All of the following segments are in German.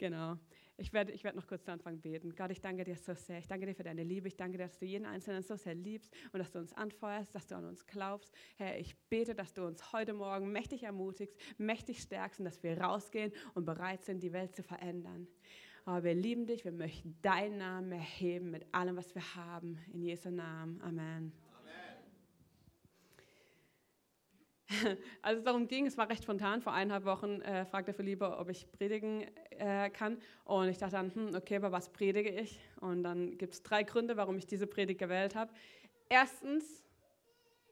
Genau. Ich werde, ich werde noch kurz zu Anfang beten. Gott, ich danke dir so sehr. Ich danke dir für deine Liebe. Ich danke dir, dass du jeden Einzelnen so sehr liebst und dass du uns anfeuerst, dass du an uns glaubst. Herr, ich bete, dass du uns heute Morgen mächtig ermutigst, mächtig stärkst und dass wir rausgehen und bereit sind, die Welt zu verändern. Aber wir lieben dich, wir möchten deinen Namen erheben mit allem, was wir haben. In Jesu Namen. Amen. Als es darum ging, es war recht spontan, vor eineinhalb Wochen äh, fragte Philippe, ob ich predigen äh, kann. Und ich dachte dann, hm, okay, aber was predige ich? Und dann gibt es drei Gründe, warum ich diese Predigt gewählt habe. Erstens,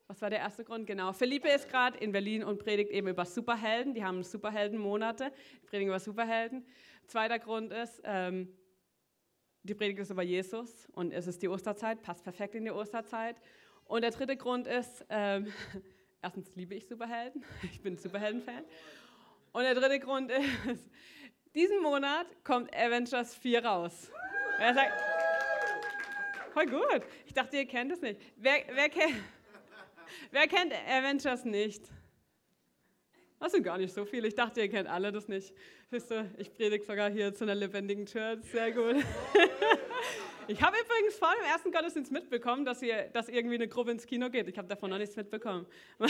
was war der erste Grund? Genau, Philippe ist gerade in Berlin und predigt eben über Superhelden. Die haben Superheldenmonate, predigen über Superhelden. Zweiter Grund ist, ähm, die Predigt ist über Jesus und es ist die Osterzeit, passt perfekt in die Osterzeit. Und der dritte Grund ist, ähm, erstens liebe ich Superhelden, ich bin Superhelden-Fan. Und der dritte Grund ist, diesen Monat kommt Avengers 4 raus. Er sagt, voll gut. Ich dachte, ihr kennt es nicht. Wer, wer, kennt, wer kennt Avengers nicht? Das sind gar nicht so viele. Ich dachte, ihr kennt alle das nicht. Wisst ihr, ich predige sogar hier zu einer lebendigen Church. Sehr gut. Ich habe übrigens vor dem ersten Gottesdienst mitbekommen, dass, ihr, dass irgendwie eine Gruppe ins Kino geht. Ich habe davon noch nichts mitbekommen.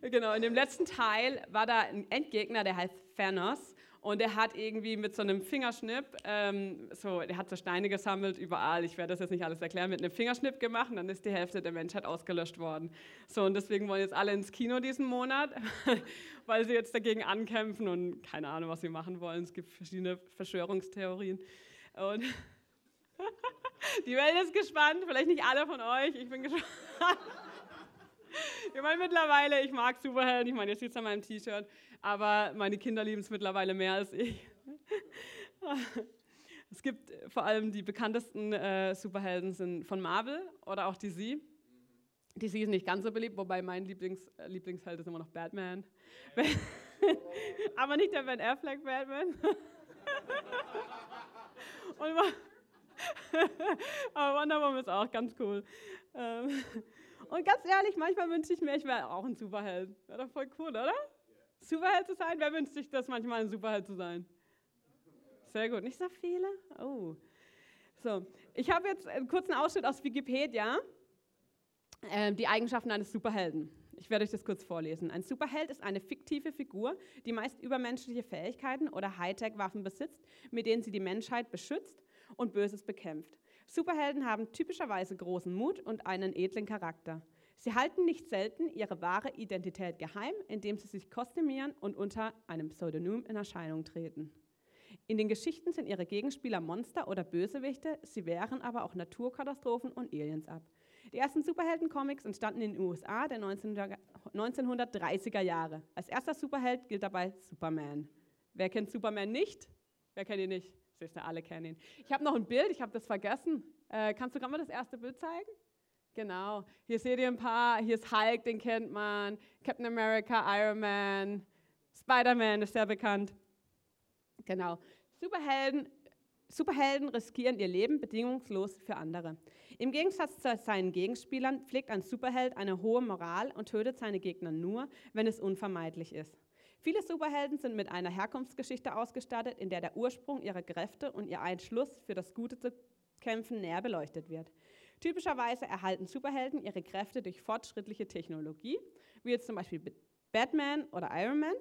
genau, in dem letzten Teil war da ein Endgegner, der heißt Thanos. Und er hat irgendwie mit so einem Fingerschnipp, ähm, so, der hat so Steine gesammelt überall, ich werde das jetzt nicht alles erklären, mit einem Fingerschnipp gemacht und dann ist die Hälfte der Menschheit ausgelöscht worden. So, und deswegen wollen jetzt alle ins Kino diesen Monat, weil sie jetzt dagegen ankämpfen und keine Ahnung, was sie machen wollen. Es gibt verschiedene Verschwörungstheorien. Und die Welt ist gespannt, vielleicht nicht alle von euch, ich bin gespannt. Ich meine, mittlerweile, ich mag Superhelden, ich meine, ihr seht es an meinem T-Shirt, aber meine Kinder lieben es mittlerweile mehr als ich. Es gibt vor allem die bekanntesten äh, Superhelden sind von Marvel oder auch DC. DC ist nicht ganz so beliebt, wobei mein Lieblings, äh, Lieblingsheld ist immer noch Batman. aber nicht der Ben Affleck Batman. Aber Wonder Woman ist auch ganz cool. Ähm, und ganz ehrlich, manchmal wünsche ich mir, ich wäre auch ein Superheld. Wäre doch voll cool, oder? Superheld zu sein? Wer wünscht sich das manchmal, ein Superheld zu sein? Sehr gut. Nicht so viele? Oh. So, ich habe jetzt einen kurzen Ausschnitt aus Wikipedia. Äh, die Eigenschaften eines Superhelden. Ich werde euch das kurz vorlesen. Ein Superheld ist eine fiktive Figur, die meist übermenschliche Fähigkeiten oder Hightech-Waffen besitzt, mit denen sie die Menschheit beschützt und Böses bekämpft. Superhelden haben typischerweise großen Mut und einen edlen Charakter. Sie halten nicht selten ihre wahre Identität geheim, indem sie sich kostümieren und unter einem Pseudonym in Erscheinung treten. In den Geschichten sind ihre Gegenspieler Monster oder Bösewichte, sie wehren aber auch Naturkatastrophen und Aliens ab. Die ersten Superhelden-Comics entstanden in den USA der 1930er Jahre. Als erster Superheld gilt dabei Superman. Wer kennt Superman nicht? Wer kennt ihn nicht? Siehst du, alle kennen ihn. Ich habe noch ein Bild, ich habe das vergessen. Äh, kannst du gerade mal das erste Bild zeigen? Genau. Hier seht ihr ein paar. Hier ist Hulk, den kennt man. Captain America, Iron Man, Spider-Man ist sehr bekannt. Genau. Superhelden, Superhelden riskieren ihr Leben bedingungslos für andere. Im Gegensatz zu seinen Gegenspielern pflegt ein Superheld eine hohe Moral und tötet seine Gegner nur, wenn es unvermeidlich ist. Viele Superhelden sind mit einer Herkunftsgeschichte ausgestattet, in der der Ursprung ihrer Kräfte und ihr Einschluss für das Gute zu kämpfen näher beleuchtet wird. Typischerweise erhalten Superhelden ihre Kräfte durch fortschrittliche Technologie, wie jetzt zum Beispiel Batman oder Iron Man,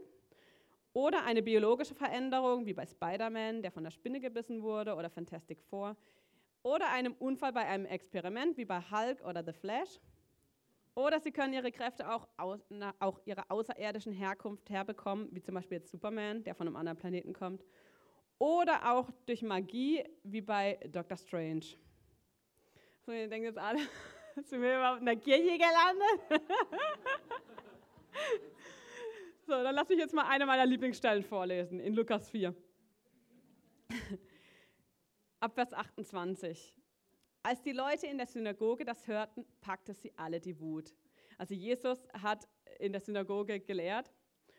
oder eine biologische Veränderung, wie bei Spider-Man, der von der Spinne gebissen wurde, oder Fantastic Four, oder einem Unfall bei einem Experiment, wie bei Hulk oder The Flash. Oder sie können ihre Kräfte auch, aus, na, auch ihrer außerirdischen Herkunft herbekommen, wie zum Beispiel jetzt Superman, der von einem anderen Planeten kommt. Oder auch durch Magie, wie bei Doctor Strange. So, ihr denkt jetzt alle, sind wir überhaupt in der Kirche gelandet? so, dann lasse ich jetzt mal eine meiner Lieblingsstellen vorlesen, in Lukas 4. Ab Vers 28. Als die Leute in der Synagoge das hörten, packte sie alle die Wut. Also Jesus hat in der Synagoge gelehrt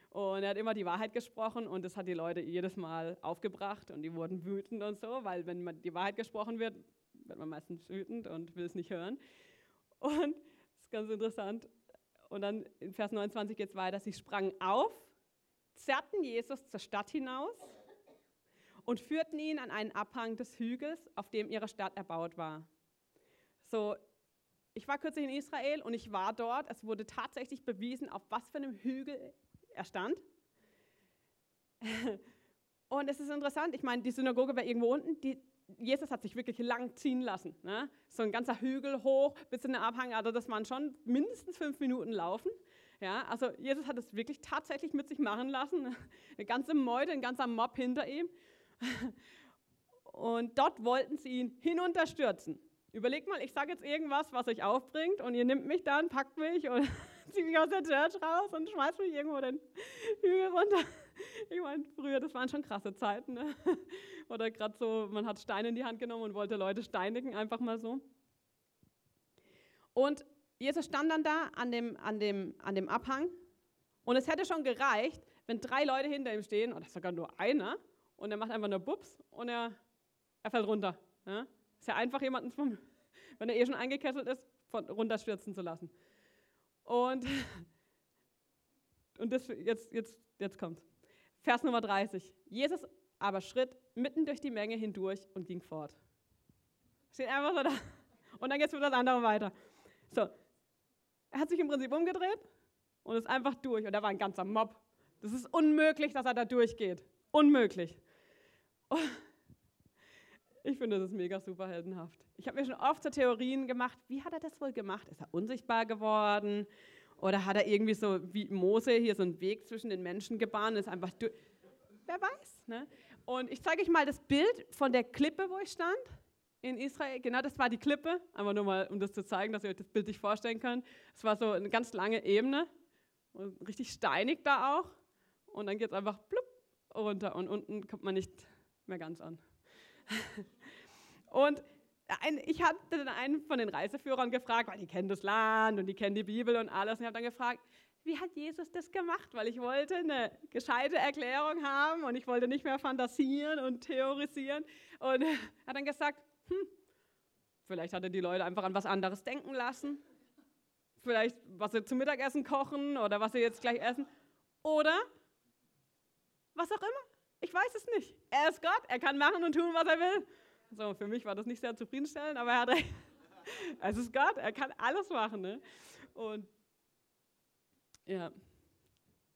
und er hat immer die Wahrheit gesprochen und das hat die Leute jedes Mal aufgebracht und die wurden wütend und so, weil wenn die Wahrheit gesprochen wird, wird man meistens wütend und will es nicht hören. Und das ist ganz interessant. Und dann in Vers 29 geht es weiter. Sie sprangen auf, zerrten Jesus zur Stadt hinaus und führten ihn an einen Abhang des Hügels, auf dem ihre Stadt erbaut war. So, ich war kürzlich in Israel und ich war dort. Es wurde tatsächlich bewiesen, auf was für einem Hügel er stand. Und es ist interessant, ich meine, die Synagoge war irgendwo unten, die, Jesus hat sich wirklich lang ziehen lassen. Ne? So ein ganzer Hügel hoch bis in den Abhang, also das waren schon mindestens fünf Minuten laufen. Ja, also Jesus hat es wirklich tatsächlich mit sich machen lassen. Eine ganze Meute, ein ganzer Mob hinter ihm. Und dort wollten sie ihn hinunterstürzen. Überlegt mal, ich sage jetzt irgendwas, was euch aufbringt und ihr nimmt mich dann, packt mich und zieht mich aus der Church raus und schmeißt mich irgendwo den Hügel runter. Ich meine, früher, das waren schon krasse Zeiten. Ne? Oder gerade so, man hat Steine in die Hand genommen und wollte Leute steinigen, einfach mal so. Und Jesus stand dann da an dem, an dem, an dem Abhang und es hätte schon gereicht, wenn drei Leute hinter ihm stehen, oder sogar nur einer, und er macht einfach nur Bups und er, er fällt runter. Ja? Ist ja einfach jemanden, vom, wenn er eh schon eingekesselt ist, von, runterstürzen zu lassen. Und, und das, jetzt, jetzt, jetzt kommt Vers Nummer 30. Jesus aber schritt mitten durch die Menge hindurch und ging fort. Steht einfach so da. Und dann geht es für das andere weiter. So, er hat sich im Prinzip umgedreht und ist einfach durch. Und da war ein ganzer Mob. Das ist unmöglich, dass er da durchgeht. Unmöglich. Oh. Ich finde, das ist mega superheldenhaft. Ich habe mir schon oft so Theorien gemacht, wie hat er das wohl gemacht? Ist er unsichtbar geworden? Oder hat er irgendwie so wie Mose hier so einen Weg zwischen den Menschen gebahnt ist einfach durch. Wer weiß. Ne? Und ich zeige euch mal das Bild von der Klippe, wo ich stand in Israel. Genau, das war die Klippe. Einfach nur mal, um das zu zeigen, dass ihr euch das Bild nicht vorstellen könnt. Es war so eine ganz lange Ebene und richtig steinig da auch. Und dann geht es einfach blub runter und unten kommt man nicht mehr ganz an. und ein, ich hatte dann einen von den Reiseführern gefragt, weil die kennen das Land und die kennen die Bibel und alles. Und ich habe dann gefragt, wie hat Jesus das gemacht? Weil ich wollte eine gescheite Erklärung haben und ich wollte nicht mehr fantasieren und theorisieren. Und er hat dann gesagt, hm, vielleicht hat er die Leute einfach an was anderes denken lassen. Vielleicht, was sie zum Mittagessen kochen oder was sie jetzt gleich essen. Oder was auch immer. Ich weiß es nicht. Er ist Gott, er kann machen und tun, was er will. So, für mich war das nicht sehr zufriedenstellend, aber er hat, es ist Gott, er kann alles machen. Ne? Und ja,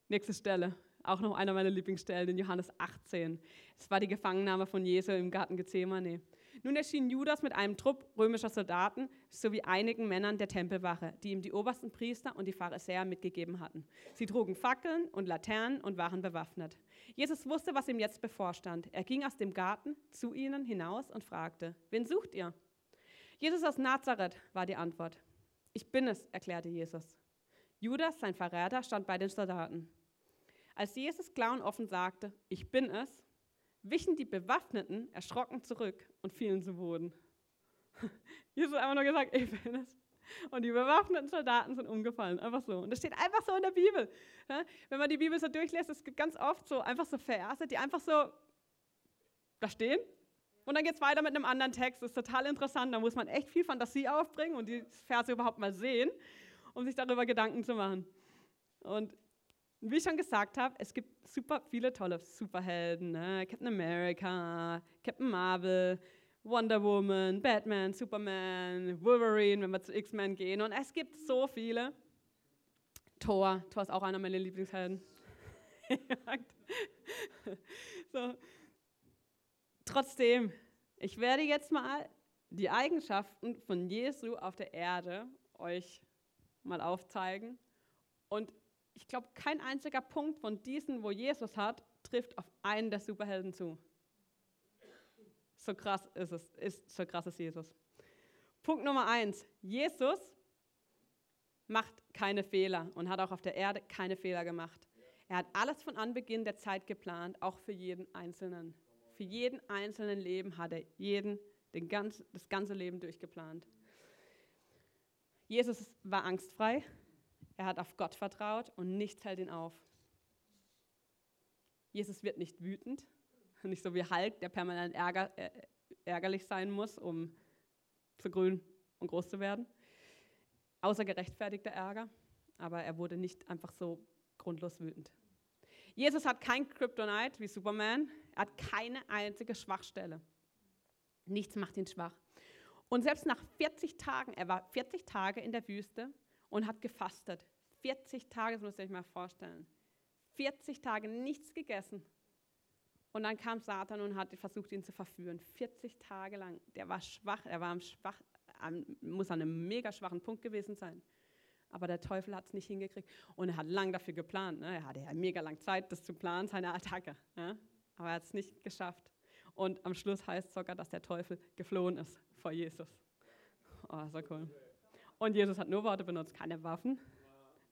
nächste Stelle, auch noch einer meiner Lieblingsstellen, in Johannes 18. Es war die Gefangennahme von Jesu im Garten Gethsemane. Nun erschien Judas mit einem Trupp römischer Soldaten sowie einigen Männern der Tempelwache, die ihm die obersten Priester und die Pharisäer mitgegeben hatten. Sie trugen Fackeln und Laternen und waren bewaffnet. Jesus wusste, was ihm jetzt bevorstand. Er ging aus dem Garten zu ihnen hinaus und fragte, wen sucht ihr? Jesus aus Nazareth war die Antwort. Ich bin es, erklärte Jesus. Judas, sein Verräter, stand bei den Soldaten. Als Jesus klar und offen sagte, ich bin es, wichen die Bewaffneten erschrocken zurück und fielen zu Boden. Jesus hat einfach nur gesagt, ich bin es. Und die bewaffneten Soldaten sind umgefallen, einfach so. Und das steht einfach so in der Bibel. Wenn man die Bibel so durchlässt, es gibt ganz oft so einfach so Verse, die einfach so da stehen. Und dann geht es weiter mit einem anderen Text. Das ist total interessant. Da muss man echt viel Fantasie aufbringen und die Verse überhaupt mal sehen, um sich darüber Gedanken zu machen. Und wie ich schon gesagt habe, es gibt super viele tolle Superhelden. Ne? Captain America, Captain Marvel, Wonder Woman, Batman, Superman, Wolverine, wenn wir zu X-Men gehen. Und es gibt so viele. Thor, Thor ist auch einer meiner Lieblingshelden. so. Trotzdem, ich werde jetzt mal die Eigenschaften von Jesu auf der Erde euch mal aufzeigen. Und ich glaube, kein einziger Punkt von diesen, wo Jesus hat, trifft auf einen der Superhelden zu. So krass ist es, ist, so krass ist Jesus. Punkt Nummer eins. Jesus macht keine Fehler und hat auch auf der Erde keine Fehler gemacht. Er hat alles von Anbeginn der Zeit geplant, auch für jeden Einzelnen. Für jeden einzelnen Leben hat er jeden, den ganz, das ganze Leben durchgeplant. Jesus war angstfrei, er hat auf Gott vertraut und nichts hält ihn auf. Jesus wird nicht wütend, nicht so wie Hulk, der permanent ärger, äh, ärgerlich sein muss, um zu grün und groß zu werden. Außer gerechtfertigter Ärger, aber er wurde nicht einfach so grundlos wütend. Jesus hat kein Kryptonite wie Superman. Er hat keine einzige Schwachstelle. Nichts macht ihn schwach. Und selbst nach 40 Tagen, er war 40 Tage in der Wüste und hat gefastet. 40 Tage, das müsst ihr euch mal vorstellen. 40 Tage nichts gegessen. Und dann kam Satan und hat versucht, ihn zu verführen. 40 Tage lang. Der war schwach, er war am schwach, muss an einem mega schwachen Punkt gewesen sein. Aber der Teufel hat es nicht hingekriegt. Und er hat lang dafür geplant. Ne? Er hatte ja mega lang Zeit, das zu planen, seine Attacke. Ja? Aber er hat es nicht geschafft. Und am Schluss heißt es sogar, dass der Teufel geflohen ist vor Jesus. Oh, so cool. Und Jesus hat nur Worte benutzt, keine Waffen,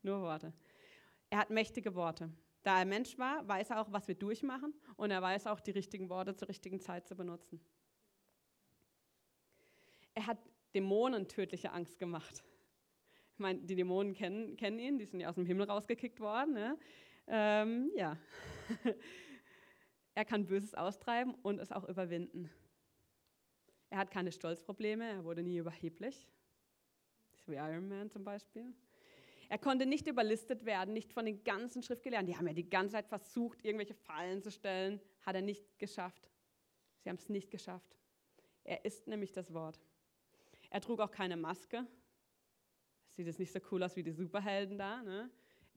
nur Worte. Er hat mächtige Worte. Da er Mensch war, weiß er auch, was wir durchmachen und er weiß auch, die richtigen Worte zur richtigen Zeit zu benutzen. Er hat Dämonen tödliche Angst gemacht. Ich meine, die Dämonen kennen, kennen ihn, die sind ja aus dem Himmel rausgekickt worden. Ne? Ähm, ja. er kann Böses austreiben und es auch überwinden. Er hat keine Stolzprobleme, er wurde nie überheblich. So wie Iron Man zum Beispiel. Er konnte nicht überlistet werden, nicht von den ganzen Schriftgelehrten. Die haben ja die ganze Zeit versucht, irgendwelche Fallen zu stellen. Hat er nicht geschafft. Sie haben es nicht geschafft. Er ist nämlich das Wort. Er trug auch keine Maske. Sieht jetzt nicht so cool aus wie die Superhelden da. Ne?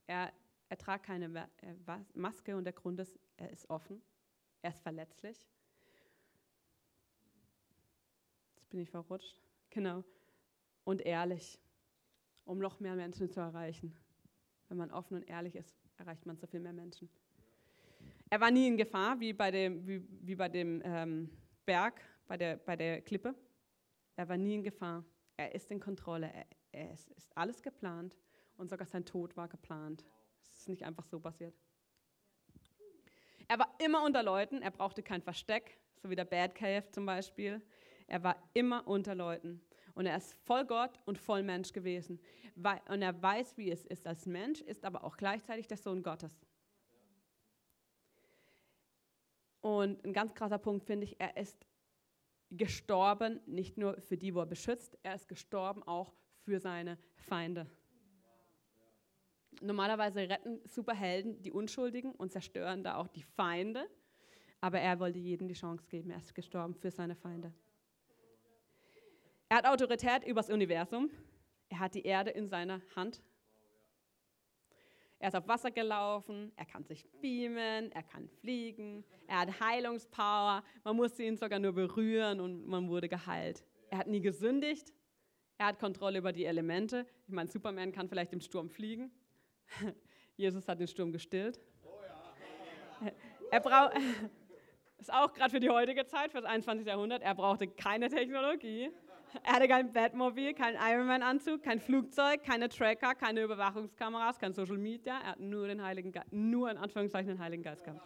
Er, er tragt keine äh, Maske und der Grund ist, er ist offen. Er ist verletzlich. Jetzt bin ich verrutscht. Genau. Und ehrlich um noch mehr Menschen zu erreichen. Wenn man offen und ehrlich ist, erreicht man so viel mehr Menschen. Er war nie in Gefahr, wie bei dem, wie, wie bei dem ähm, Berg, bei der, bei der Klippe. Er war nie in Gefahr. Er ist in Kontrolle. Er, er ist, ist alles geplant und sogar sein Tod war geplant. Es ist nicht einfach so passiert. Er war immer unter Leuten, er brauchte kein Versteck, so wie der Bad Cave zum Beispiel. Er war immer unter Leuten. Und er ist voll Gott und voll Mensch gewesen. Und er weiß, wie es ist als Mensch, ist aber auch gleichzeitig der Sohn Gottes. Und ein ganz krasser Punkt finde ich, er ist gestorben, nicht nur für die, wo er beschützt, er ist gestorben auch für seine Feinde. Normalerweise retten Superhelden die Unschuldigen und zerstören da auch die Feinde, aber er wollte jedem die Chance geben, er ist gestorben für seine Feinde. Er hat Autorität übers Universum. Er hat die Erde in seiner Hand. Er ist auf Wasser gelaufen, er kann sich beamen, er kann fliegen, er hat Heilungspower, man musste ihn sogar nur berühren und man wurde geheilt. Er hat nie gesündigt, er hat Kontrolle über die Elemente. Ich meine, Superman kann vielleicht im Sturm fliegen. Jesus hat den Sturm gestillt. Er braucht, ist auch gerade für die heutige Zeit, für das 21. Jahrhundert, er brauchte keine Technologie. Er hatte kein Batmobil, keinen Ironman-Anzug, kein Flugzeug, keine Tracker, keine Überwachungskameras, kein Social Media. Er hat nur den Heiligen Geist, nur in Anführungszeichen den Heiligen Geist gehabt.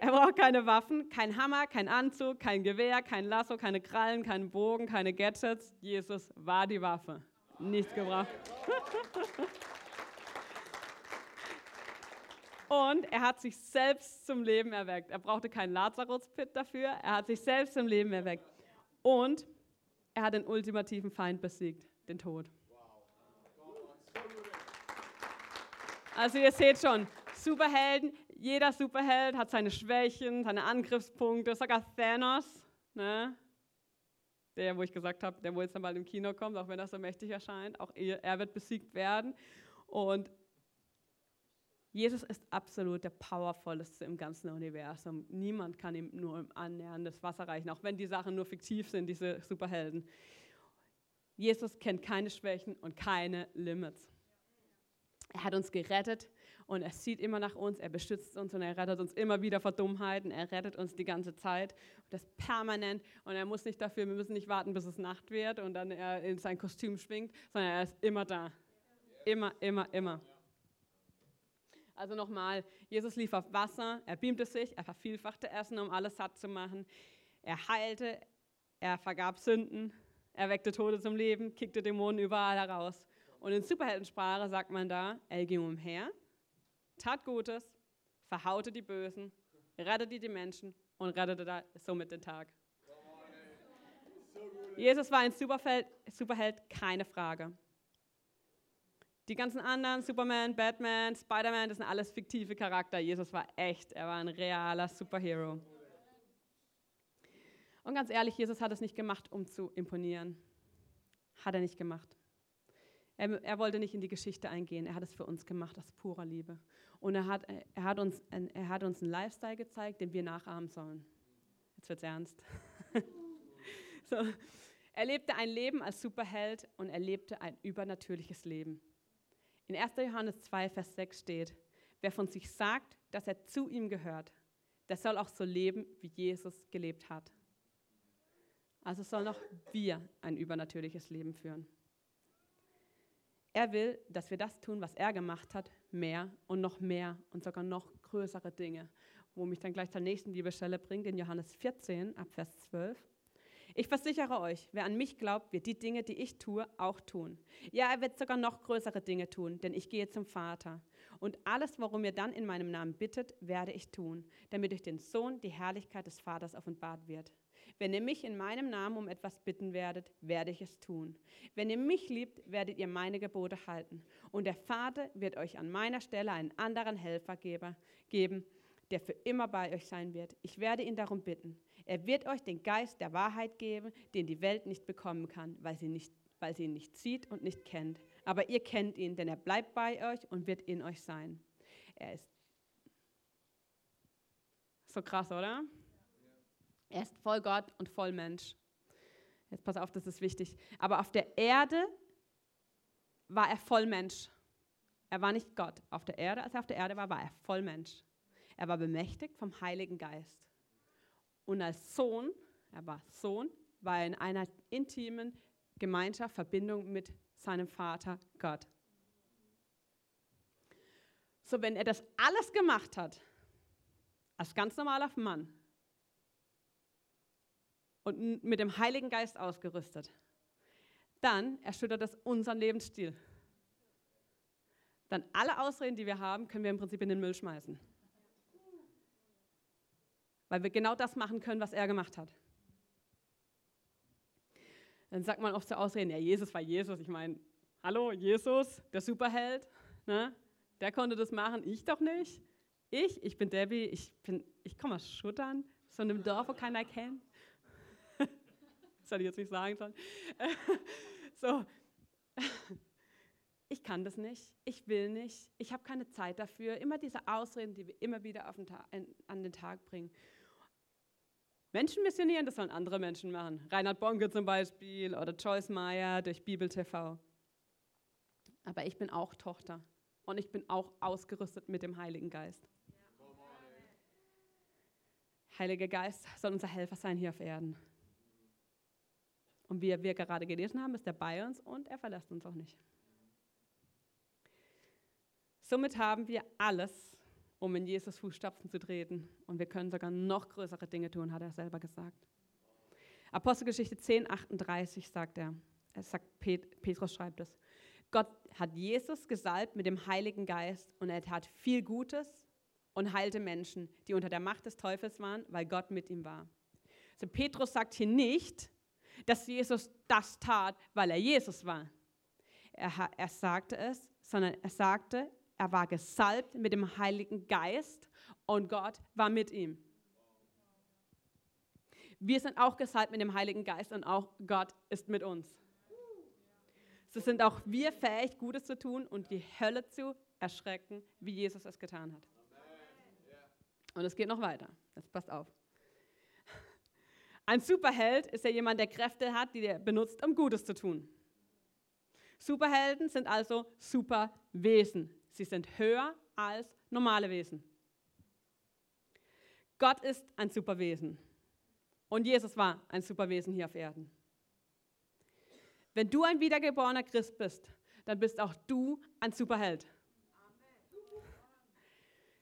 Er braucht keine Waffen, kein Hammer, kein Anzug, kein Gewehr, kein Lasso, keine Krallen, keinen Bogen, keine Gadgets. Jesus war die Waffe. Nichts gebraucht. Und er hat sich selbst zum Leben erweckt. Er brauchte keinen Lazarus-Pit dafür. Er hat sich selbst zum Leben erweckt. Und er hat den ultimativen Feind besiegt, den Tod. Also ihr seht schon, Superhelden, jeder Superheld hat seine Schwächen, seine Angriffspunkte, sogar Thanos, ne? der, wo ich gesagt habe, der wo jetzt bald im Kino kommt, auch wenn er so mächtig erscheint, auch er, er wird besiegt werden. Und Jesus ist absolut der powervollste im ganzen Universum. Niemand kann ihm nur im Annähern das Wasser reichen, auch wenn die Sachen nur fiktiv sind, diese Superhelden. Jesus kennt keine Schwächen und keine Limits. Er hat uns gerettet und er sieht immer nach uns, er beschützt uns und er rettet uns immer wieder vor Dummheiten, er rettet uns die ganze Zeit und das permanent und er muss nicht dafür, wir müssen nicht warten, bis es Nacht wird und dann er in sein Kostüm schwingt, sondern er ist immer da. Immer, immer, immer. Also nochmal, Jesus lief auf Wasser, er beamte sich, er vervielfachte Essen, um alles satt zu machen. Er heilte, er vergab Sünden, er weckte Tode zum Leben, kickte Dämonen überall heraus. Und in Superheldensprache sagt man da, er ging umher, tat Gutes, verhaute die Bösen, rettete die Menschen und rettete somit den Tag. Jesus war ein Superheld, Superheld keine Frage. Die ganzen anderen, Superman, Batman, Spider-Man, das sind alles fiktive Charakter. Jesus war echt, er war ein realer Superhero. Und ganz ehrlich, Jesus hat es nicht gemacht, um zu imponieren. Hat er nicht gemacht. Er, er, wollte nicht in die Geschichte eingehen, er hat es für uns gemacht aus purer Liebe. Und er hat, er, hat uns, er hat uns einen Lifestyle gezeigt, den wir nachahmen sollen. Jetzt wird es ernst. so. Er lebte ein Leben als Superheld und er lebte ein übernatürliches Leben. In 1. Johannes 2, Vers 6 steht, wer von sich sagt, dass er zu ihm gehört, der soll auch so leben, wie Jesus gelebt hat. Also sollen auch wir ein übernatürliches Leben führen. Er will, dass wir das tun, was er gemacht hat, mehr und noch mehr und sogar noch größere Dinge, wo mich dann gleich zur nächsten Bibelstelle bringt, in Johannes 14, ab Vers 12. Ich versichere euch, wer an mich glaubt, wird die Dinge, die ich tue, auch tun. Ja, er wird sogar noch größere Dinge tun, denn ich gehe zum Vater. Und alles, worum ihr dann in meinem Namen bittet, werde ich tun, damit durch den Sohn die Herrlichkeit des Vaters offenbart wird. Wenn ihr mich in meinem Namen um etwas bitten werdet, werde ich es tun. Wenn ihr mich liebt, werdet ihr meine Gebote halten. Und der Vater wird euch an meiner Stelle einen anderen Helfer geben, der für immer bei euch sein wird. Ich werde ihn darum bitten. Er wird euch den Geist der Wahrheit geben, den die Welt nicht bekommen kann, weil sie, nicht, weil sie ihn nicht sieht und nicht kennt. Aber ihr kennt ihn, denn er bleibt bei euch und wird in euch sein. Er ist so krass, oder? Er ist voll Gott und voll Mensch. Jetzt pass auf, das ist wichtig. Aber auf der Erde war er voll Mensch. Er war nicht Gott. Auf der Erde, als er auf der Erde war, war er voll Mensch. Er war bemächtigt vom Heiligen Geist. Und als Sohn, er war Sohn, war er in einer intimen Gemeinschaft, Verbindung mit seinem Vater Gott. So, wenn er das alles gemacht hat, als ganz normaler Mann, und mit dem Heiligen Geist ausgerüstet, dann erschüttert das unseren Lebensstil. Dann alle Ausreden, die wir haben, können wir im Prinzip in den Müll schmeißen. Weil wir genau das machen können, was er gemacht hat. Dann sagt man oft zur Ausreden, ja, Jesus war Jesus. Ich meine, hallo, Jesus, der Superheld, ne? der konnte das machen, ich doch nicht. Ich, ich bin Debbie, ich, ich komme aus Schuttern, so einem Dorf, wo keiner kennt das hätte ich jetzt nicht sagen sollen. so. Ich kann das nicht, ich will nicht, ich habe keine Zeit dafür. Immer diese Ausreden, die wir immer wieder den an den Tag bringen. Menschen missionieren, das sollen andere Menschen machen. Reinhard Bonke zum Beispiel oder Joyce Meyer durch Bibel TV. Aber ich bin auch Tochter und ich bin auch ausgerüstet mit dem Heiligen Geist. Heiliger Geist soll unser Helfer sein hier auf Erden. Und wie wir gerade gelesen haben, ist er bei uns und er verlässt uns auch nicht. Somit haben wir alles, um in Jesus Fußstapfen zu treten. Und wir können sogar noch größere Dinge tun, hat er selber gesagt. Apostelgeschichte 10, 38 sagt er, er sagt, Petrus schreibt es, Gott hat Jesus gesalbt mit dem Heiligen Geist und er tat viel Gutes und heilte Menschen, die unter der Macht des Teufels waren, weil Gott mit ihm war. Also Petrus sagt hier nicht, dass Jesus das tat, weil er Jesus war. Er, er sagte es, sondern er sagte, er war gesalbt mit dem Heiligen Geist und Gott war mit ihm. Wir sind auch gesalbt mit dem Heiligen Geist und auch Gott ist mit uns. So sind auch wir fähig, Gutes zu tun und die Hölle zu erschrecken, wie Jesus es getan hat. Und es geht noch weiter. Jetzt passt auf. Ein Superheld ist ja jemand, der Kräfte hat, die er benutzt, um Gutes zu tun. Superhelden sind also Superwesen. Sie sind höher als normale Wesen. Gott ist ein Superwesen. Und Jesus war ein Superwesen hier auf Erden. Wenn du ein wiedergeborener Christ bist, dann bist auch du ein Superheld.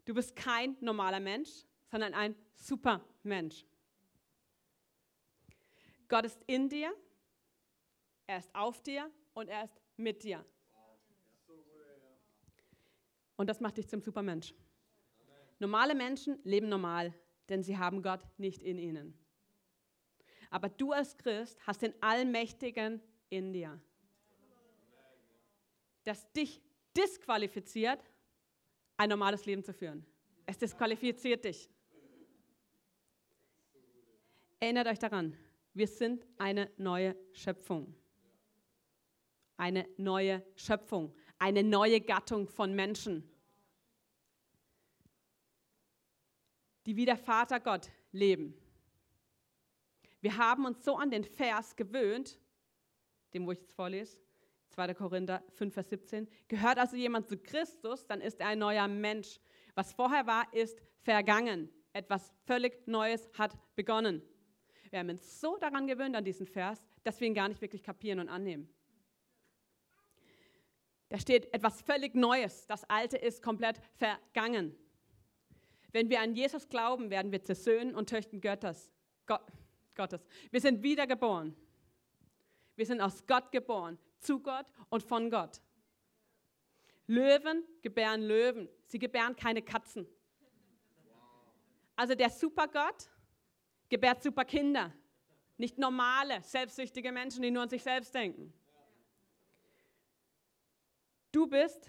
Du bist kein normaler Mensch, sondern ein Supermensch. Gott ist in dir, er ist auf dir und er ist mit dir. Und das macht dich zum Supermensch. Normale Menschen leben normal, denn sie haben Gott nicht in ihnen. Aber du als Christ hast den Allmächtigen in dir, das dich disqualifiziert, ein normales Leben zu führen. Es disqualifiziert dich. Erinnert euch daran, wir sind eine neue Schöpfung. Eine neue Schöpfung, eine neue Gattung von Menschen, die wie der Vater Gott leben. Wir haben uns so an den Vers gewöhnt, dem wo ich jetzt vorlese, 2. Korinther 5, Vers 17. Gehört also jemand zu Christus, dann ist er ein neuer Mensch. Was vorher war, ist vergangen. Etwas völlig Neues hat begonnen. Wir haben uns so daran gewöhnt an diesen Vers, dass wir ihn gar nicht wirklich kapieren und annehmen. Da steht etwas völlig Neues. Das Alte ist komplett vergangen. Wenn wir an Jesus glauben, werden wir zu Söhnen und Töchtern Gottes. Gottes. Wir sind wiedergeboren. Wir sind aus Gott geboren zu Gott und von Gott. Löwen gebären Löwen, sie gebären keine Katzen. Also der Supergott gebärt Superkinder, nicht normale, selbstsüchtige Menschen, die nur an sich selbst denken. Du bist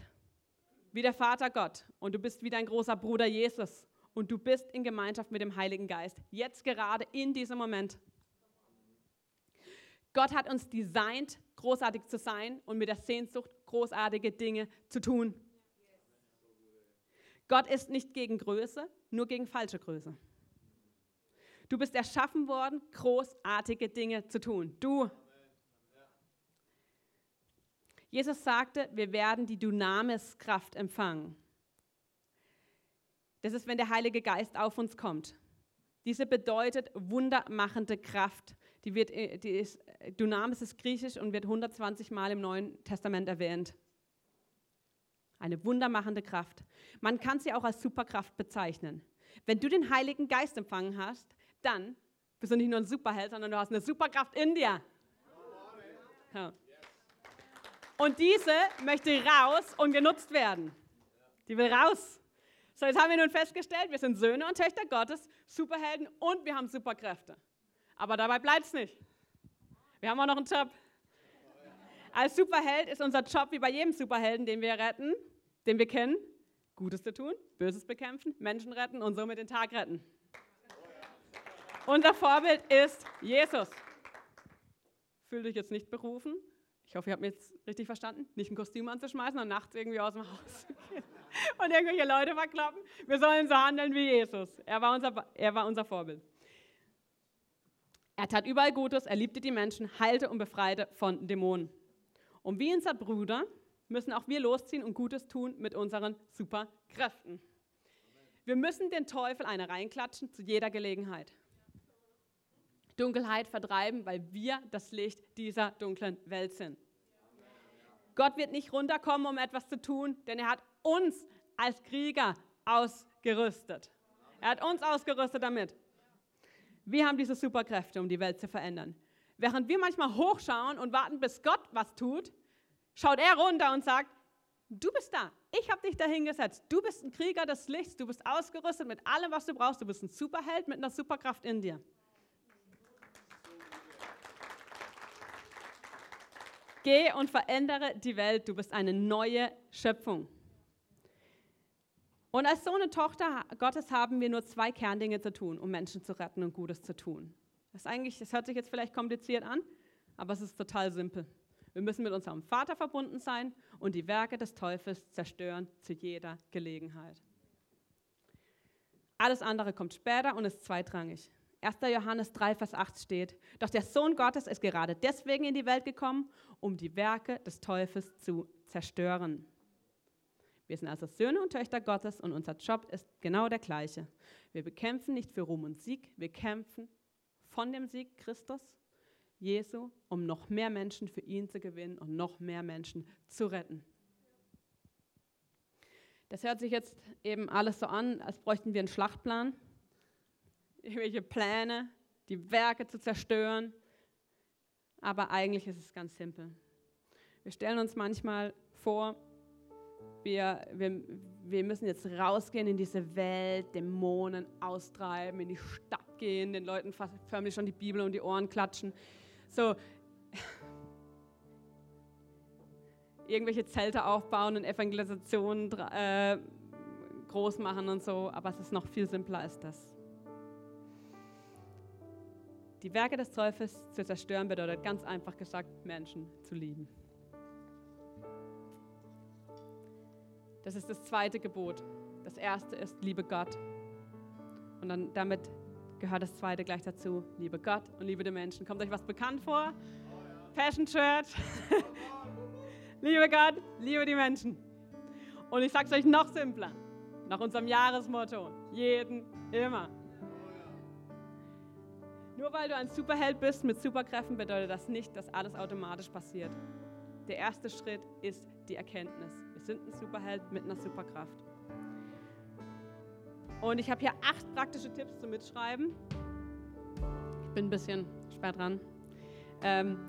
wie der Vater Gott und du bist wie dein großer Bruder Jesus und du bist in Gemeinschaft mit dem Heiligen Geist, jetzt gerade in diesem Moment. Gott hat uns designt, großartig zu sein und mit der Sehnsucht, großartige Dinge zu tun. Gott ist nicht gegen Größe, nur gegen falsche Größe. Du bist erschaffen worden, großartige Dinge zu tun. Du. Jesus sagte, wir werden die Dynamis-Kraft empfangen. Das ist, wenn der Heilige Geist auf uns kommt. Diese bedeutet wundermachende Kraft. Die, wird, äh, die ist, äh, Dynamis ist griechisch und wird 120 Mal im Neuen Testament erwähnt. Eine wundermachende Kraft. Man kann sie auch als Superkraft bezeichnen. Wenn du den Heiligen Geist empfangen hast, dann bist du nicht nur ein Superheld, sondern du hast eine Superkraft in dir. Ja. Und diese möchte raus und genutzt werden. Die will raus. So, jetzt haben wir nun festgestellt, wir sind Söhne und Töchter Gottes, Superhelden und wir haben Superkräfte. Aber dabei bleibt es nicht. Wir haben auch noch einen Job. Als Superheld ist unser Job wie bei jedem Superhelden, den wir retten, den wir kennen, Gutes zu tun, Böses bekämpfen, Menschen retten und somit den Tag retten. Unser Vorbild ist Jesus. Fühl dich jetzt nicht berufen. Ich hoffe, ihr habt mich jetzt richtig verstanden. Nicht ein Kostüm anzuschmeißen und nachts irgendwie aus dem Haus und irgendwelche Leute verkloppen. Wir sollen so handeln wie Jesus. Er war unser, er war unser Vorbild. Er tat überall Gutes, er liebte die Menschen, heilte und befreite von Dämonen. Und wie unser Bruder müssen auch wir losziehen und Gutes tun mit unseren Superkräften. Wir müssen den Teufel eine reinklatschen zu jeder Gelegenheit. Dunkelheit vertreiben, weil wir das Licht dieser dunklen Welt sind. Gott wird nicht runterkommen, um etwas zu tun, denn er hat uns als Krieger ausgerüstet. Er hat uns ausgerüstet damit. Wir haben diese Superkräfte, um die Welt zu verändern. Während wir manchmal hochschauen und warten, bis Gott was tut, schaut er runter und sagt, du bist da, ich habe dich dahingesetzt, du bist ein Krieger des Lichts, du bist ausgerüstet mit allem, was du brauchst, du bist ein Superheld mit einer Superkraft in dir. Geh und verändere die Welt, du bist eine neue Schöpfung. Und als Sohn und Tochter Gottes haben wir nur zwei Kerndinge zu tun, um Menschen zu retten und Gutes zu tun. Das, eigentlich, das hört sich jetzt vielleicht kompliziert an, aber es ist total simpel. Wir müssen mit unserem Vater verbunden sein und die Werke des Teufels zerstören zu jeder Gelegenheit. Alles andere kommt später und ist zweitrangig. 1. Johannes 3, Vers 8 steht, doch der Sohn Gottes ist gerade deswegen in die Welt gekommen, um die Werke des Teufels zu zerstören. Wir sind also Söhne und Töchter Gottes und unser Job ist genau der gleiche. Wir bekämpfen nicht für Ruhm und Sieg, wir kämpfen von dem Sieg Christus, Jesu, um noch mehr Menschen für ihn zu gewinnen und noch mehr Menschen zu retten. Das hört sich jetzt eben alles so an, als bräuchten wir einen Schlachtplan, irgendwelche Pläne, die Werke zu zerstören. Aber eigentlich ist es ganz simpel. Wir stellen uns manchmal vor, wir, wir, wir müssen jetzt rausgehen in diese Welt, Dämonen austreiben, in die Stadt gehen, den Leuten förmlich schon die Bibel um die Ohren klatschen. So, irgendwelche Zelte aufbauen und Evangelisationen äh, groß machen und so, aber es ist noch viel simpler als das. Die Werke des Teufels zu zerstören bedeutet ganz einfach gesagt, Menschen zu lieben. Das ist das zweite Gebot. Das erste ist, liebe Gott. Und dann damit gehört das zweite gleich dazu, liebe Gott und liebe die Menschen. Kommt euch was bekannt vor? Passion Church. liebe Gott, liebe die Menschen. Und ich sage es euch noch simpler, nach unserem Jahresmotto, jeden, immer. Nur weil du ein Superheld bist mit Superkräften, bedeutet das nicht, dass alles automatisch passiert. Der erste Schritt ist die Erkenntnis. Wir sind ein Superheld mit einer Superkraft. Und ich habe hier acht praktische Tipps zum Mitschreiben. Ich bin ein bisschen spät dran. Ähm,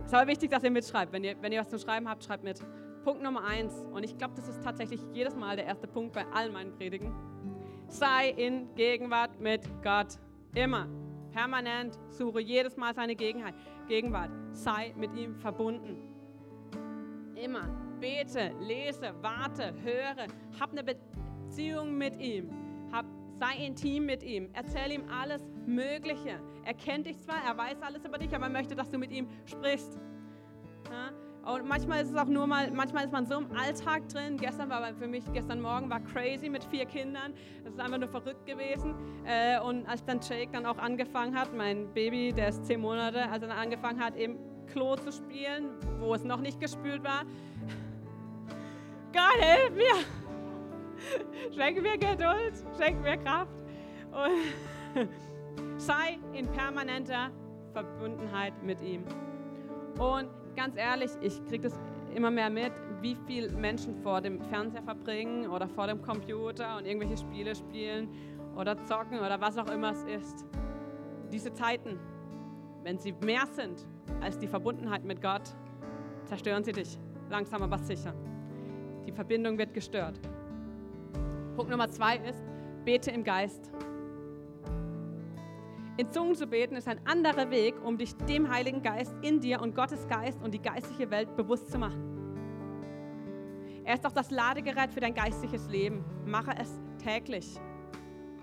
es ist aber wichtig, dass ihr mitschreibt. Wenn ihr, wenn ihr was zum Schreiben habt, schreibt mit. Punkt Nummer eins, und ich glaube, das ist tatsächlich jedes Mal der erste Punkt bei all meinen Predigen. Sei in Gegenwart mit Gott. Immer. Permanent. Suche jedes Mal seine Gegenwart. Sei mit ihm verbunden. Immer. Bete, lese, warte, höre. Hab eine Beziehung mit ihm. Hab, sei intim mit ihm. Erzähl ihm alles Mögliche. Er kennt dich zwar, er weiß alles über dich, aber er möchte, dass du mit ihm sprichst. Ja? Und manchmal ist es auch nur mal, manchmal ist man so im Alltag drin. Gestern war für mich, gestern Morgen war crazy mit vier Kindern. Das ist einfach nur verrückt gewesen. Äh, und als dann Jake dann auch angefangen hat, mein Baby, der ist zehn Monate, als er dann angefangen hat, im Klo zu spielen, wo es noch nicht gespült war. Gott, hilf mir! Schenk mir Geduld, schenk mir Kraft. Und sei in permanenter Verbundenheit mit ihm. Und ganz ehrlich, ich kriege das immer mehr mit, wie viele Menschen vor dem Fernseher verbringen oder vor dem Computer und irgendwelche Spiele spielen oder zocken oder was auch immer es ist. Diese Zeiten, wenn sie mehr sind als die Verbundenheit mit Gott, zerstören sie dich. Langsam aber sicher. Die Verbindung wird gestört. Punkt Nummer zwei ist, bete im Geist. In Zungen zu beten ist ein anderer Weg, um dich dem Heiligen Geist in dir und Gottes Geist und die geistliche Welt bewusst zu machen. Er ist auch das Ladegerät für dein geistliches Leben. Mache es täglich.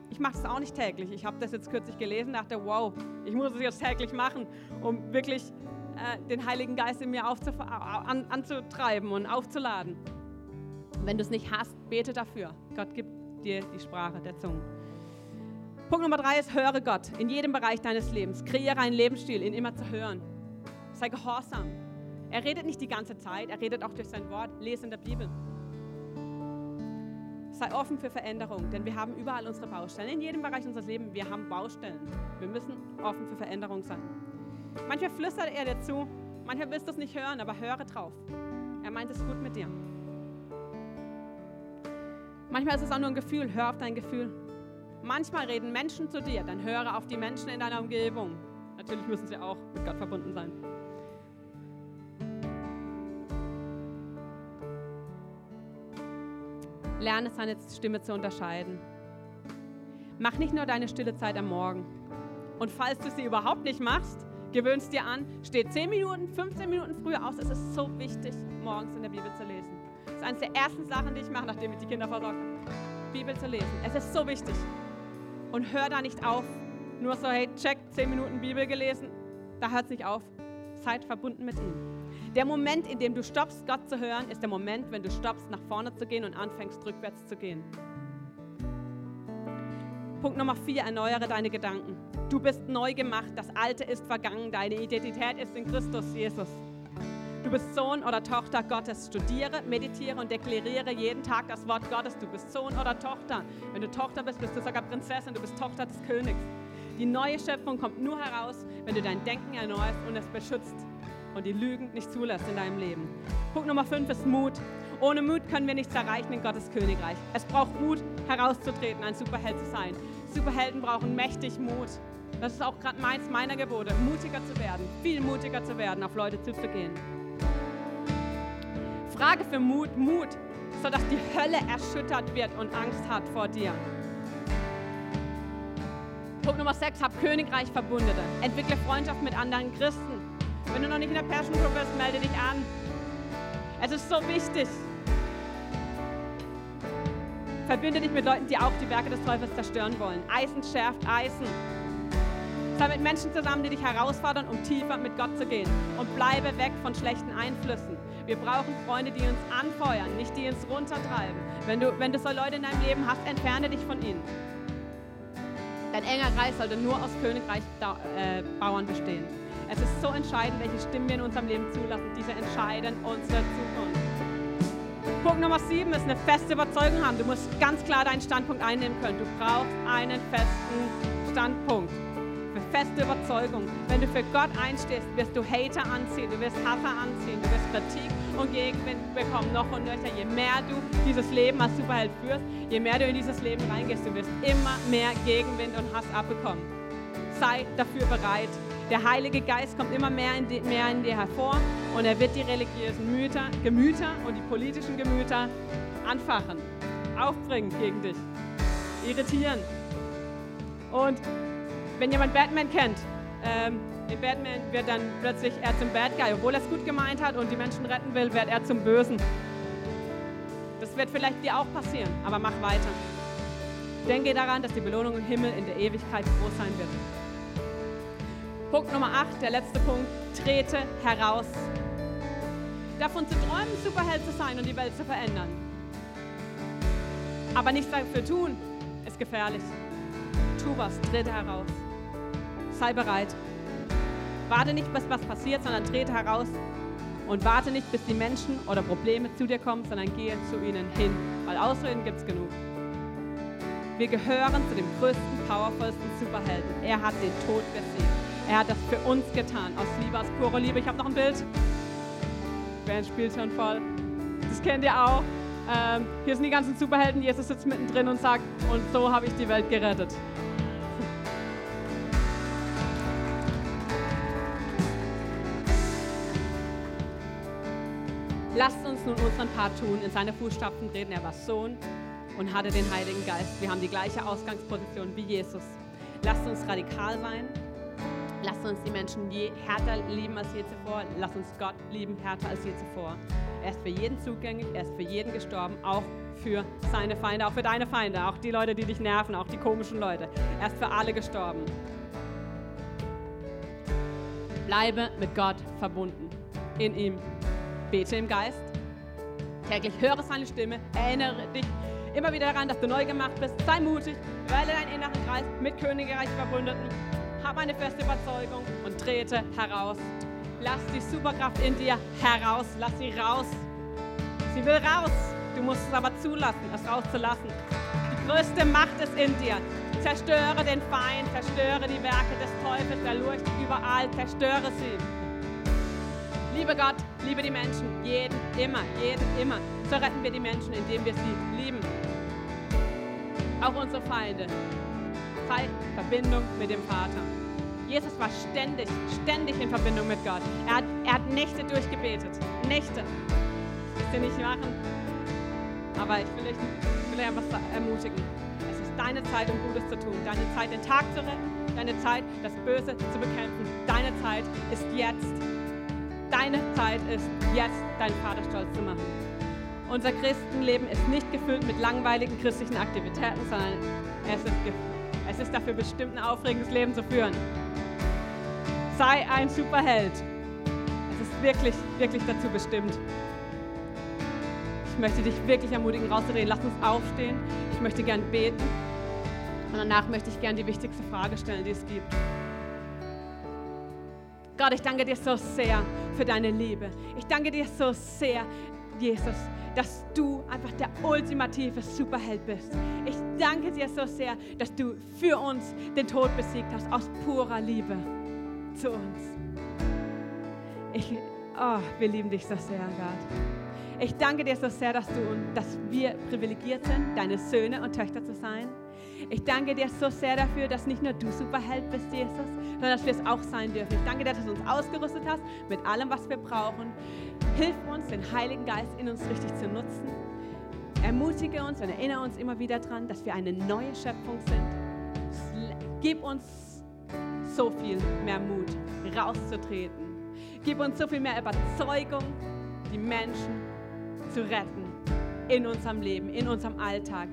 Ich mache es auch nicht täglich. Ich habe das jetzt kürzlich gelesen, dachte, wow, ich muss es jetzt täglich machen, um wirklich äh, den Heiligen Geist in mir an, anzutreiben und aufzuladen. Wenn du es nicht hast, bete dafür. Gott gibt dir die Sprache der Zungen. Punkt Nummer drei ist, höre Gott in jedem Bereich deines Lebens. Kreiere einen Lebensstil, ihn immer zu hören. Sei gehorsam. Er redet nicht die ganze Zeit, er redet auch durch sein Wort. Lese in der Bibel. Sei offen für Veränderung, denn wir haben überall unsere Baustellen. In jedem Bereich unseres Lebens, wir haben Baustellen. Wir müssen offen für Veränderung sein. Manchmal flüstert er dir zu, manchmal willst du es nicht hören, aber höre drauf. Er meint es gut mit dir. Manchmal ist es auch nur ein Gefühl, hör auf dein Gefühl. Manchmal reden Menschen zu dir, dann höre auf die Menschen in deiner Umgebung. Natürlich müssen sie auch mit Gott verbunden sein. Lerne seine Stimme zu unterscheiden. Mach nicht nur deine stille Zeit am Morgen. Und falls du sie überhaupt nicht machst, gewöhnst dir an, steh 10 Minuten, 15 Minuten früher aus. Es ist so wichtig, morgens in der Bibel zu lesen. Das ist eines der ersten Sachen, die ich mache, nachdem ich die Kinder versorgt habe. Bibel zu lesen. Es ist so wichtig und hör da nicht auf. Nur so, hey, check, zehn Minuten Bibel gelesen, da hört es nicht auf. Seid verbunden mit ihm. Der Moment, in dem du stoppst, Gott zu hören, ist der Moment, wenn du stoppst, nach vorne zu gehen und anfängst, rückwärts zu gehen. Punkt Nummer vier, erneuere deine Gedanken. Du bist neu gemacht, das Alte ist vergangen, deine Identität ist in Christus Jesus. Du bist Sohn oder Tochter Gottes. Studiere, meditiere und deklariere jeden Tag das Wort Gottes. Du bist Sohn oder Tochter. Wenn du Tochter bist, bist du sogar Prinzessin. Du bist Tochter des Königs. Die neue Schöpfung kommt nur heraus, wenn du dein Denken erneuerst und es beschützt und die Lügen nicht zulässt in deinem Leben. Punkt Nummer 5 ist Mut. Ohne Mut können wir nichts erreichen in Gottes Königreich. Es braucht Mut, herauszutreten, ein Superheld zu sein. Superhelden brauchen mächtig Mut. Das ist auch gerade meins meiner Gebote, mutiger zu werden, viel mutiger zu werden, auf Leute zuzugehen. Frage für Mut, Mut, sodass die Hölle erschüttert wird und Angst hat vor dir. Punkt Nummer 6, hab Königreich Verbundene. Entwickle Freundschaft mit anderen Christen. Wenn du noch nicht in der Passion Group bist, melde dich an. Es ist so wichtig. Verbinde dich mit Leuten, die auch die Werke des Teufels zerstören wollen. Eisen schärft Eisen. Sei mit Menschen zusammen, die dich herausfordern, um tiefer mit Gott zu gehen. Und bleibe weg von schlechten Einflüssen. Wir brauchen Freunde, die uns anfeuern, nicht die uns runtertreiben. Wenn du, wenn du so Leute in deinem Leben hast, entferne dich von ihnen. Dein enger Kreis sollte nur aus Königreichbauern äh, bestehen. Es ist so entscheidend, welche Stimmen wir in unserem Leben zulassen. Diese entscheiden unsere Zukunft. Punkt Nummer sieben ist eine feste Überzeugung haben. Du musst ganz klar deinen Standpunkt einnehmen können. Du brauchst einen festen Standpunkt feste Überzeugung. Wenn du für Gott einstehst, wirst du Hater anziehen, du wirst Hasser anziehen, du wirst Kritik und Gegenwind bekommen, noch und nöcher. Je mehr du dieses Leben als Superheld führst, je mehr du in dieses Leben reingehst, du wirst immer mehr Gegenwind und Hass abbekommen. Sei dafür bereit. Der Heilige Geist kommt immer mehr in, die, mehr in dir hervor und er wird die religiösen Müter, Gemüter und die politischen Gemüter anfachen, aufbringen gegen dich, irritieren. Und wenn jemand Batman kennt, ähm, in Batman wird dann plötzlich er zum Bad Guy. Obwohl er es gut gemeint hat und die Menschen retten will, wird er zum Bösen. Das wird vielleicht dir auch passieren, aber mach weiter. Denke daran, dass die Belohnung im Himmel in der Ewigkeit groß sein wird. Punkt Nummer 8, der letzte Punkt, trete heraus. Davon zu träumen, Superheld zu sein und die Welt zu verändern. Aber nichts dafür tun, ist gefährlich. Tu was, trete heraus sei bereit. Warte nicht, bis was passiert, sondern trete heraus und warte nicht, bis die Menschen oder Probleme zu dir kommen, sondern gehe zu ihnen hin, weil Ausreden gibt es genug. Wir gehören zu dem größten, powervollsten Superhelden. Er hat den Tod besiegt. Er hat das für uns getan, aus Liebe, aus purer Liebe. Ich habe noch ein Bild. Band spielt schon voll. Das kennt ihr auch. Ähm, hier sind die ganzen Superhelden. Jesus sitzt mittendrin und sagt, und so habe ich die Welt gerettet. Uns nun unseren Part tun, in seine Fußstapfen treten. Er war Sohn und hatte den Heiligen Geist. Wir haben die gleiche Ausgangsposition wie Jesus. Lasst uns radikal sein. Lasst uns die Menschen je härter lieben als je zuvor. Lasst uns Gott lieben härter als je zuvor. Er ist für jeden zugänglich, er ist für jeden gestorben, auch für seine Feinde, auch für deine Feinde, auch die Leute, die dich nerven, auch die komischen Leute. Er ist für alle gestorben. Bleibe mit Gott verbunden. In ihm Bete im Geist. Täglich höre seine Stimme. Erinnere dich immer wieder daran, dass du neu gemacht bist. Sei mutig. Wähle deinen inneren Kreis mit Königreich Verbündeten. Hab eine feste Überzeugung und trete heraus. Lass die Superkraft in dir heraus. Lass sie raus. Sie will raus. Du musst es aber zulassen, es rauszulassen. Die größte Macht ist in dir. Zerstöre den Feind, zerstöre die Werke des Teufels, der lurcht überall, zerstöre sie. Liebe Gott, liebe die Menschen, jeden, immer, jeden, immer. So retten wir die Menschen, indem wir sie lieben. Auch unsere Feinde. Sei Verbindung mit dem Vater. Jesus war ständig, ständig in Verbindung mit Gott. Er hat, er hat Nächte durchgebetet. Nächte. Das sie nicht machen. Aber ich will, euch einfach ermutigen. Es ist deine Zeit, um Gutes zu tun. Deine Zeit, den Tag zu retten. Deine Zeit, das Böse zu bekämpfen. Deine Zeit ist jetzt. Deine Zeit ist, jetzt deinen Vater stolz zu machen. Unser Christenleben ist nicht gefüllt mit langweiligen christlichen Aktivitäten, sondern es ist, es ist dafür bestimmt, ein aufregendes Leben zu führen. Sei ein Superheld. Es ist wirklich, wirklich dazu bestimmt. Ich möchte dich wirklich ermutigen, rauszudrehen. Lass uns aufstehen. Ich möchte gern beten. Und danach möchte ich gern die wichtigste Frage stellen, die es gibt. Gott, ich danke dir so sehr für deine Liebe. Ich danke dir so sehr, Jesus, dass du einfach der ultimative Superheld bist. Ich danke dir so sehr, dass du für uns den Tod besiegt hast, aus purer Liebe zu uns. Ich, oh, wir lieben dich so sehr, Gott. Ich danke dir so sehr, dass, du, dass wir privilegiert sind, deine Söhne und Töchter zu sein. Ich danke dir so sehr dafür, dass nicht nur du Superheld bist, Jesus, sondern dass wir es auch sein dürfen. Ich danke dir, dass du uns ausgerüstet hast mit allem, was wir brauchen. Hilf uns, den Heiligen Geist in uns richtig zu nutzen. Ermutige uns und erinnere uns immer wieder daran, dass wir eine neue Schöpfung sind. Gib uns so viel mehr Mut, rauszutreten. Gib uns so viel mehr Überzeugung, die Menschen zu retten in unserem Leben, in unserem Alltag.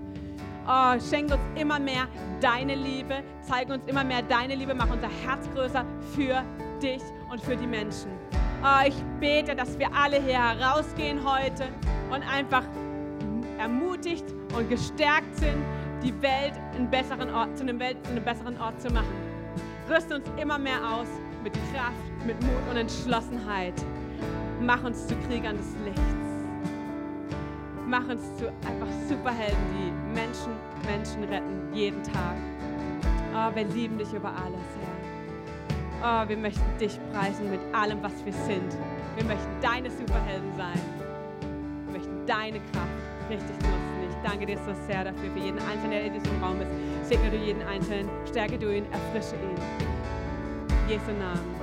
Oh, schenk uns immer mehr deine Liebe, zeig uns immer mehr deine Liebe, mach unser Herz größer für dich und für die Menschen. Oh, ich bete, dass wir alle hier herausgehen heute und einfach ermutigt und gestärkt sind, die Welt, einen besseren Ort, zu, einem Welt zu einem besseren Ort zu machen. Rüste uns immer mehr aus mit Kraft, mit Mut und Entschlossenheit. Mach uns zu Kriegern des Lichts. Mach uns zu einfach Superhelden, die Menschen, Menschen retten, jeden Tag. Oh, wir lieben dich über alles, Herr. Oh, wir möchten dich preisen mit allem, was wir sind. Wir möchten deine Superhelden sein. Wir möchten deine Kraft richtig nutzen. Ich danke dir so sehr dafür, für jeden Einzelnen, der in diesem Raum ist. Segne du jeden Einzelnen, stärke du ihn, erfrische ihn. Jesu Namen.